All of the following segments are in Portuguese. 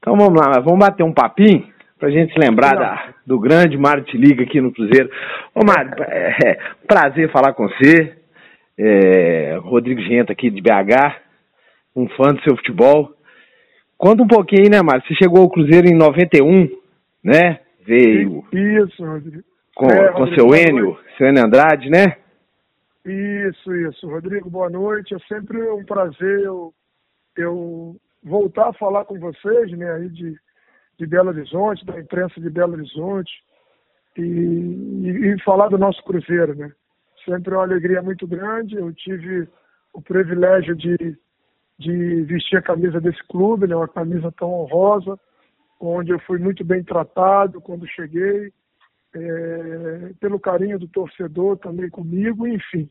Então vamos lá, vamos bater um papinho pra gente se lembrar da, do grande Mário Te Liga aqui no Cruzeiro. Ô Mário, é, é, prazer falar com você. É, Rodrigo Genta aqui de BH, um fã do seu futebol. Conta um pouquinho, né, Mário? Você chegou ao Cruzeiro em 91, né? Veio. Isso, Rodrigo. Com, é, com seu Enio, seu Enio Andrade, né? Isso, isso. Rodrigo, boa noite. É sempre um prazer eu voltar a falar com vocês, né, aí de, de Belo Horizonte, da imprensa de Belo Horizonte, e, e, e falar do nosso Cruzeiro, né. Sempre uma alegria muito grande. Eu tive o privilégio de, de vestir a camisa desse clube, né, uma camisa tão honrosa, onde eu fui muito bem tratado quando cheguei, é, pelo carinho do torcedor também comigo, enfim.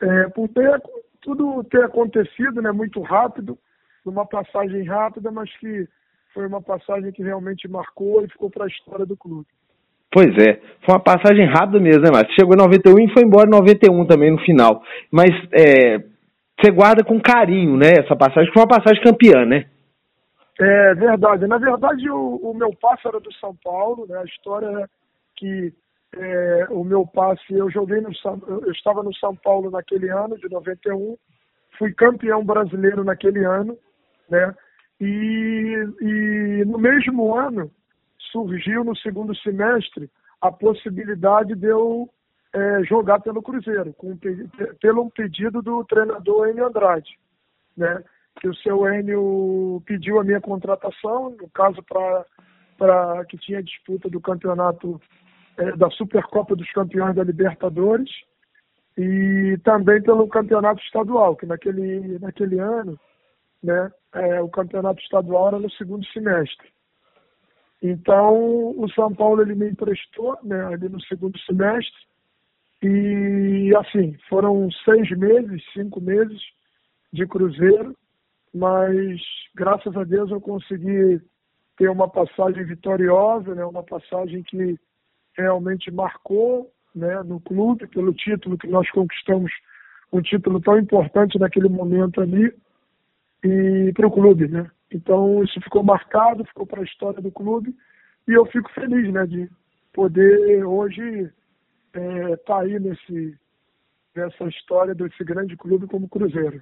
É, por ter tudo ter acontecido né, muito rápido, numa passagem rápida, mas que foi uma passagem que realmente marcou e ficou para a história do clube. Pois é, foi uma passagem rápida mesmo, né, Márcio? Chegou em 91 e foi embora em 91 também no final. Mas é, você guarda com carinho, né, essa passagem, foi uma passagem campeã, né? É verdade. Na verdade, o, o meu passe era do São Paulo, né? A história é que é, o meu passe, eu joguei no eu estava no São Paulo naquele ano, de 91, fui campeão brasileiro naquele ano, né? E, e no mesmo ano surgiu no segundo semestre a possibilidade de eu é, jogar pelo Cruzeiro, com, pelo um pedido do treinador Enio Andrade, né? Que o seu Enio pediu a minha contratação, no caso para que tinha disputa do campeonato é, da Supercopa dos Campeões da Libertadores e também pelo campeonato estadual, que naquele, naquele ano né, é, o campeonato estadual era no segundo semestre. Então, o São Paulo ele me emprestou né, ali no segundo semestre. E, assim, foram seis meses, cinco meses de cruzeiro, mas graças a Deus eu consegui ter uma passagem vitoriosa, né, uma passagem que realmente marcou né, no clube pelo título que nós conquistamos, um título tão importante naquele momento ali e para o clube, né? Então isso ficou marcado, ficou para a história do clube e eu fico feliz, né, de poder hoje estar é, tá aí nesse nessa história desse grande clube como Cruzeiro.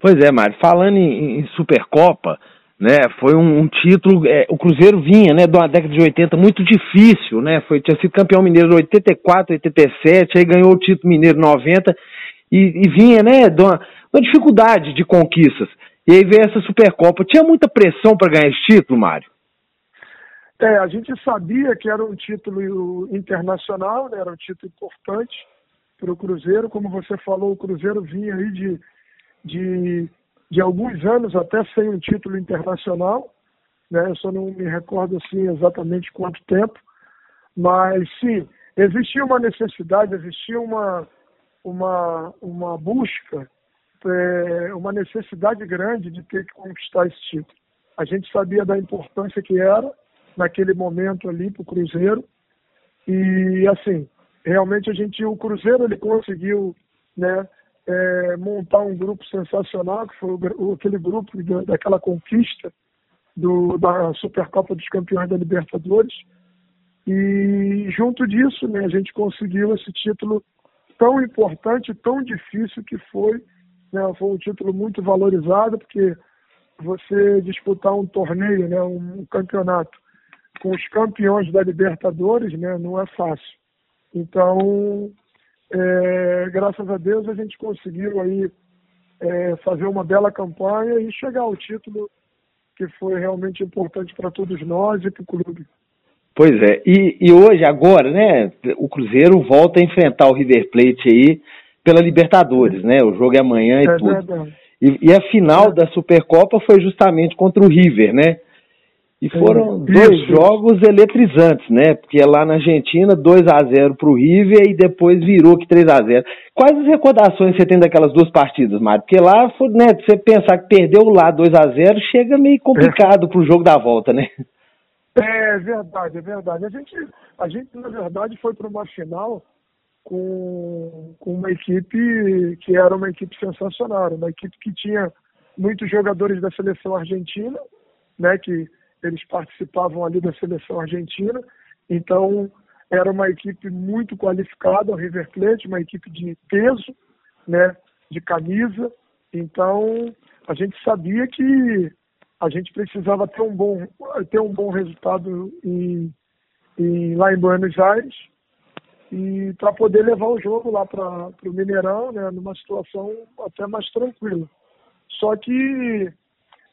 Pois é, Mário. Falando em, em Supercopa, né? Foi um, um título. É, o Cruzeiro vinha, né, de uma década de 80 muito difícil, né? Foi tinha sido campeão mineiro em 84, 87, aí ganhou o título mineiro em 90 e, e vinha, né, de uma, uma dificuldade de conquistas. E aí veio essa Supercopa. Tinha muita pressão para ganhar esse título, Mário? É, a gente sabia que era um título internacional, né, era um título importante para o Cruzeiro. Como você falou, o Cruzeiro vinha aí de, de, de alguns anos até sem um título internacional. Né, eu só não me recordo assim exatamente quanto tempo. Mas sim, existia uma necessidade, existia uma, uma, uma busca é, uma necessidade grande de ter que conquistar esse título. A gente sabia da importância que era naquele momento ali para o Cruzeiro e assim realmente a gente o Cruzeiro ele conseguiu né é, montar um grupo sensacional que foi o, aquele grupo da, daquela conquista do, da Supercopa dos Campeões da Libertadores e junto disso né a gente conseguiu esse título tão importante tão difícil que foi né, foi um título muito valorizado, porque você disputar um torneio, né, um campeonato com os campeões da Libertadores, né, não é fácil. Então, é, graças a Deus, a gente conseguiu aí é, fazer uma bela campanha e chegar ao título que foi realmente importante para todos nós e para o clube. Pois é, e, e hoje, agora, né, o Cruzeiro volta a enfrentar o River Plate aí pela Libertadores, né? O jogo é amanhã e é tudo. E, e, a final é. da Supercopa foi justamente contra o River, né? E foram é. dois jogos eletrizantes, né? Porque lá na Argentina, 2 a 0 para o River e depois virou que 3 a 0 Quais as recordações você tem daquelas duas partidas, Mário? Porque lá, né, você pensar que perdeu lá 2 a 0 chega meio complicado é. para o jogo da volta, né? É verdade, é verdade. A gente, a gente na verdade, foi para uma final com, uma equipe que era uma equipe sensacional, uma equipe que tinha muitos jogadores da seleção argentina, né, que, eles participavam ali da seleção argentina, então era uma equipe muito qualificada, o River Plate, uma equipe de peso, né, de camisa, então a gente sabia que a gente precisava ter um bom, ter um bom resultado em, em lá em Buenos Aires e para poder levar o jogo lá para o Mineirão, né, numa situação até mais tranquila. Só que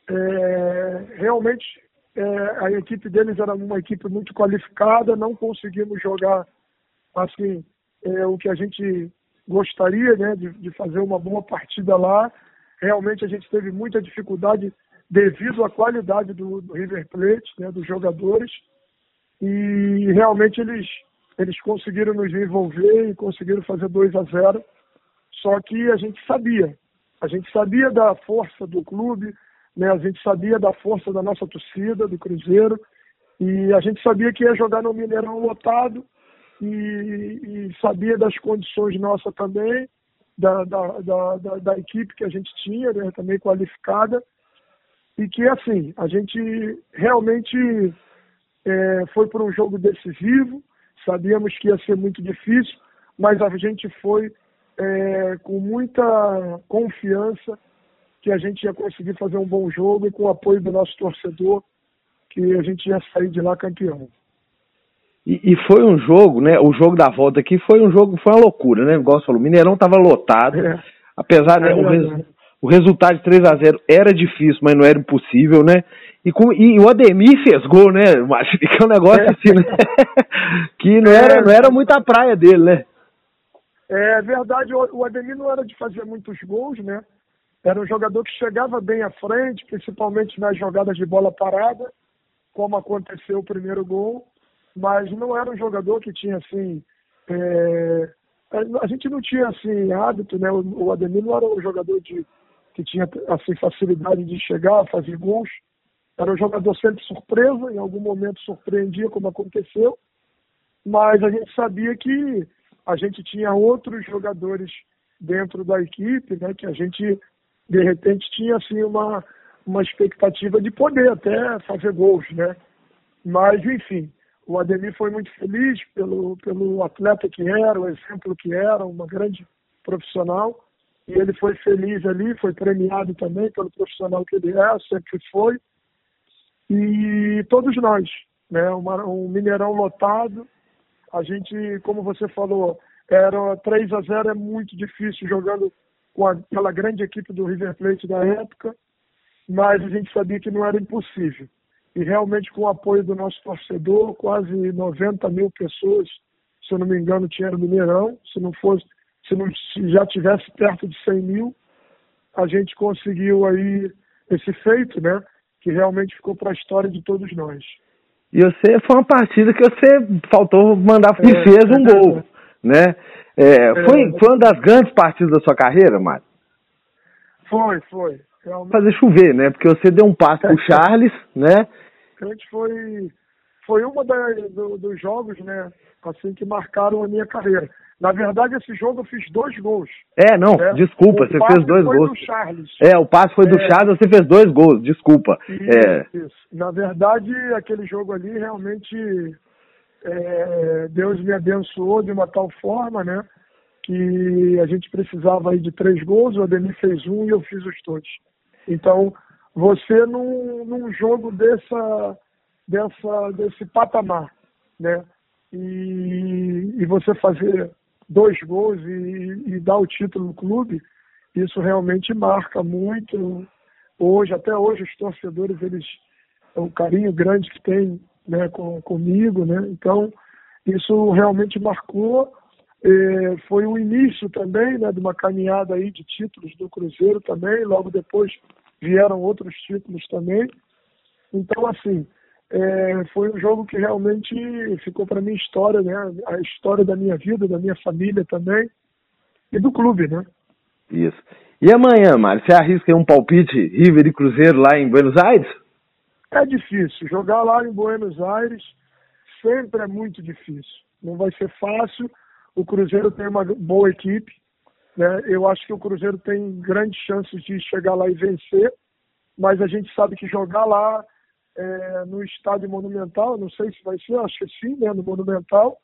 é, realmente é, a equipe deles era uma equipe muito qualificada, não conseguimos jogar assim é, o que a gente gostaria, né, de, de fazer uma boa partida lá. Realmente a gente teve muita dificuldade devido à qualidade do, do River Plate, né, dos jogadores, e realmente eles eles conseguiram nos envolver e conseguiram fazer 2 a 0. Só que a gente sabia, a gente sabia da força do clube, né? A gente sabia da força da nossa torcida, do Cruzeiro, e a gente sabia que ia jogar no Mineirão lotado e, e sabia das condições nossas também, da, da, da, da, equipe que a gente tinha, né? também qualificada, e que assim, a gente realmente é, foi por um jogo decisivo, Sabíamos que ia ser muito difícil, mas a gente foi é, com muita confiança que a gente ia conseguir fazer um bom jogo e com o apoio do nosso torcedor, que a gente ia sair de lá campeão. E, e, foi um jogo, né? O jogo da volta aqui foi um jogo, foi uma loucura, né? Igual você falou, o Mineirão estava lotado. É. Apesar, né, é, o, res, o resultado de 3 a 0 era difícil, mas não era impossível, né? E, com, e, o Ademir fez gol, né? Acho que é um negócio é. assim, né? que não era, não era muito a praia dele, né? É verdade, o Ademir não era de fazer muitos gols, né? Era um jogador que chegava bem à frente, principalmente nas jogadas de bola parada, como aconteceu o primeiro gol, mas não era um jogador que tinha assim. É... A gente não tinha assim hábito, né? O Ademir não era um jogador de, que tinha assim facilidade de chegar, fazer gols. Era um jogador sempre surpresa, em algum momento surpreendia, como aconteceu, mas a gente sabia que a gente tinha outros jogadores dentro da equipe, né, que a gente, de repente, tinha assim, uma, uma expectativa de poder até fazer gols. Né? Mas, enfim, o Ademir foi muito feliz pelo, pelo atleta que era, o exemplo que era, uma grande profissional. E ele foi feliz ali, foi premiado também pelo profissional que ele é, sempre foi e todos nós, né? Uma, um Mineirão lotado. A gente, como você falou, era 3 a 0 é muito difícil jogando com aquela grande equipe do River Plate da época, mas a gente sabia que não era impossível. E realmente com o apoio do nosso torcedor, quase 90 mil pessoas, se eu não me engano, tinha no Mineirão, se não fosse, se não já tivesse perto de 100 mil, a gente conseguiu aí esse feito, né? que realmente ficou para a história de todos nós. E você foi uma partida que você faltou mandar e é, fez um é, gol, né? É, é, foi, foi uma das grandes partidas da sua carreira, Mário? Foi, foi. Realmente. Fazer chover, né? Porque você deu um passo pro Charles, né? Realmente foi, foi uma das do, dos jogos, né? Assim que marcaram a minha carreira. Na verdade, esse jogo eu fiz dois gols. É, não, né? desculpa, o você fez dois foi gols. Do Charles. É, o passe foi do é. Charles, você fez dois gols, desculpa. Isso, é. isso. Na verdade, aquele jogo ali realmente é, Deus me abençoou de uma tal forma, né? Que a gente precisava aí de três gols, o Ademir fez um e eu fiz os dois. Então, você num, num jogo dessa, dessa, desse patamar, né? E, e você fazer dois gols e, e dar o título no clube, isso realmente marca muito. Hoje, até hoje, os torcedores, eles é um carinho grande que tem né, com, comigo, né? Então, isso realmente marcou. É, foi o início também né, de uma caminhada aí de títulos do Cruzeiro também. Logo depois vieram outros títulos também. Então, assim, é, foi um jogo que realmente ficou para mim história, né? A história da minha vida, da minha família também e do clube, né? Isso. E amanhã, Mário, você arrisca um palpite River e Cruzeiro lá em Buenos Aires? É difícil. Jogar lá em Buenos Aires sempre é muito difícil. Não vai ser fácil. O Cruzeiro tem uma boa equipe. Né? Eu acho que o Cruzeiro tem grandes chances de chegar lá e vencer. Mas a gente sabe que jogar lá é, no estádio Monumental, não sei se vai ser, acho que sim, né, no Monumental.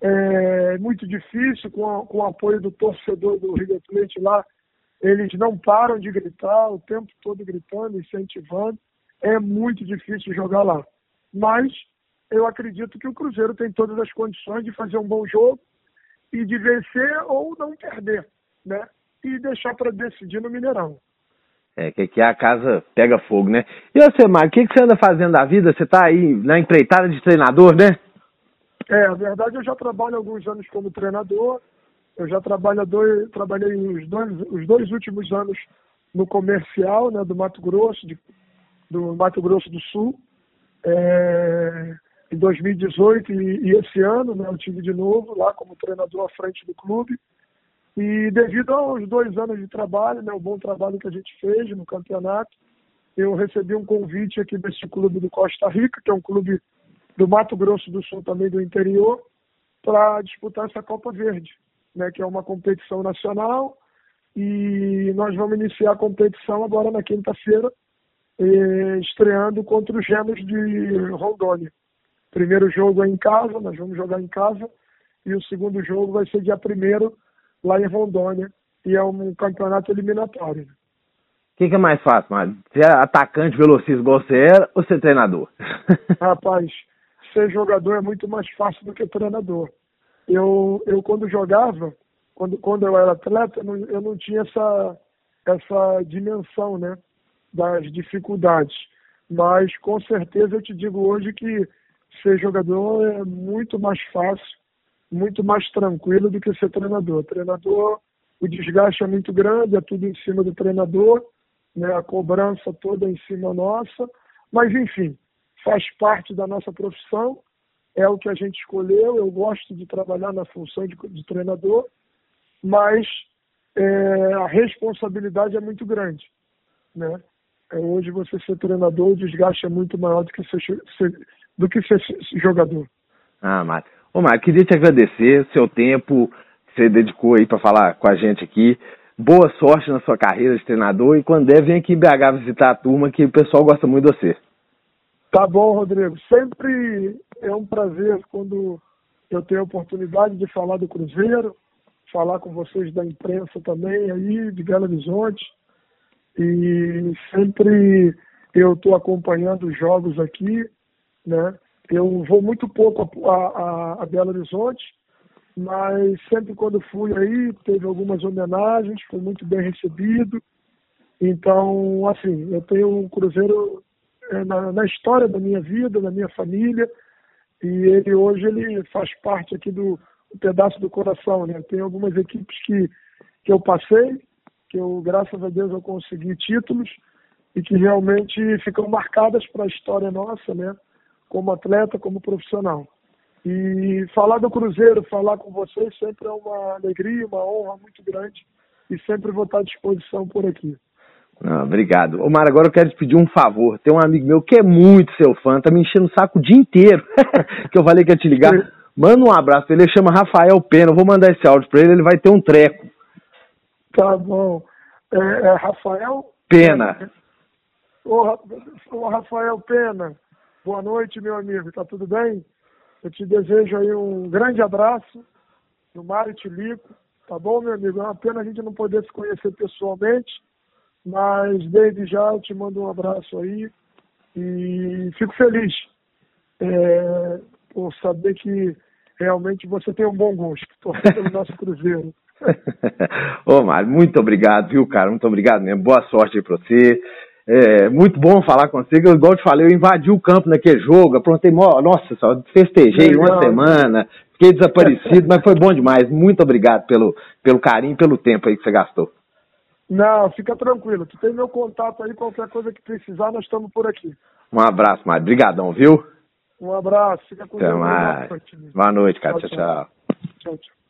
É muito difícil, com, a, com o apoio do torcedor do River Plate lá, eles não param de gritar, o tempo todo gritando, incentivando. É muito difícil jogar lá. Mas eu acredito que o Cruzeiro tem todas as condições de fazer um bom jogo e de vencer ou não perder, né? E deixar para decidir no Mineirão. É, que aqui a casa pega fogo, né? E você, Mário, o que, que você anda fazendo da vida? Você está aí na empreitada de treinador, né? É, a verdade eu já trabalho alguns anos como treinador. Eu já trabalho dois, trabalhei os dois, os dois últimos anos no comercial, né, do Mato Grosso, de, do Mato Grosso do Sul. É, em 2018 e, e, esse ano, né, eu tive de novo lá como treinador à frente do clube. E devido aos dois anos de trabalho, né, o bom trabalho que a gente fez no campeonato, eu recebi um convite aqui desse clube do Costa Rica, que é um clube do Mato Grosso do Sul, também do interior, para disputar essa Copa Verde, né, que é uma competição nacional. E nós vamos iniciar a competição agora na quinta-feira, eh, estreando contra os Gêmeos de Rondônia. Primeiro jogo é em casa, nós vamos jogar em casa, e o segundo jogo vai ser dia primeiro lá em Rondônia, e é um campeonato eliminatório. O que, que, é mais fácil, Mário? Ser atacante velocista igual você era ou ser treinador? Rapaz, ser jogador é muito mais fácil do que treinador. Eu, eu quando jogava, quando, quando eu era atleta, eu não, eu não tinha essa, essa dimensão, né, das dificuldades. Mas com certeza eu te digo hoje que ser jogador é muito mais fácil, muito mais tranquilo do que ser treinador. Treinador, o desgaste é muito grande, é tudo em cima do treinador né, a cobrança toda em cima nossa, mas enfim, faz parte da nossa profissão, é o que a gente escolheu. Eu gosto de trabalhar na função de, de treinador, mas é, a responsabilidade é muito grande, né? É, hoje você ser treinador, o desgaste é muito maior do que ser, ser do que ser jogador. Ah, Mário. Ô, Mário, queria te agradecer seu tempo que você dedicou aí para falar com a gente aqui boa sorte na sua carreira de treinador e quando der, vem aqui em BH visitar a turma que o pessoal gosta muito de você. Tá bom, Rodrigo. Sempre é um prazer quando eu tenho a oportunidade de falar do Cruzeiro, falar com vocês da imprensa também aí, de Belo Horizonte. E sempre eu estou acompanhando os jogos aqui, né? Eu vou muito pouco a, a, a Belo Horizonte, mas sempre quando fui aí, teve algumas homenagens, foi muito bem recebido. Então, assim, eu tenho um Cruzeiro é, na, na, história da minha vida, da minha família, e ele hoje ele faz parte aqui do, do pedaço do coração, né? Tem algumas equipes que, que eu passei, que eu, graças a Deus, eu consegui títulos, e que realmente ficam marcadas para a história nossa, né? Como atleta, como profissional. E falar do Cruzeiro, falar com vocês sempre é uma alegria, uma honra muito grande e sempre vou estar à disposição por aqui. Ah, obrigado. Omar, agora eu quero te pedir um favor. Tem um amigo meu que é muito seu fã, tá me enchendo o saco o dia inteiro, que eu falei que ia te ligar. Manda um abraço ele, chama Rafael Pena. Eu vou mandar esse áudio para ele, ele vai ter um treco. Tá bom. É, é Rafael? Pena. Ô, ô, Rafael Pena, boa noite, meu amigo. Tá tudo bem? Eu te desejo aí um grande abraço do Mário Tilico, tá bom, meu amigo? É uma pena a gente não poder se conhecer pessoalmente, mas desde já eu te mando um abraço aí e fico feliz é, por saber que realmente você tem um bom gosto, torcendo pelo nosso Cruzeiro. Ô, Mário, muito obrigado, viu, cara? Muito obrigado mesmo. Boa sorte aí pra você. É muito bom falar com você. Igual eu te falei, eu invadi o campo naquele jogo, aprontei, nossa, só festejei Legal. uma semana, fiquei desaparecido, mas foi bom demais. Muito obrigado pelo, pelo carinho, pelo tempo aí que você gastou. Não, fica tranquilo. Tu tem meu contato aí, qualquer coisa que precisar, nós estamos por aqui. Um abraço, Mário. Obrigadão, viu? Um abraço. Fica com Até Deus. mais. Boa noite, cara. tchau. tchau. tchau. tchau, tchau.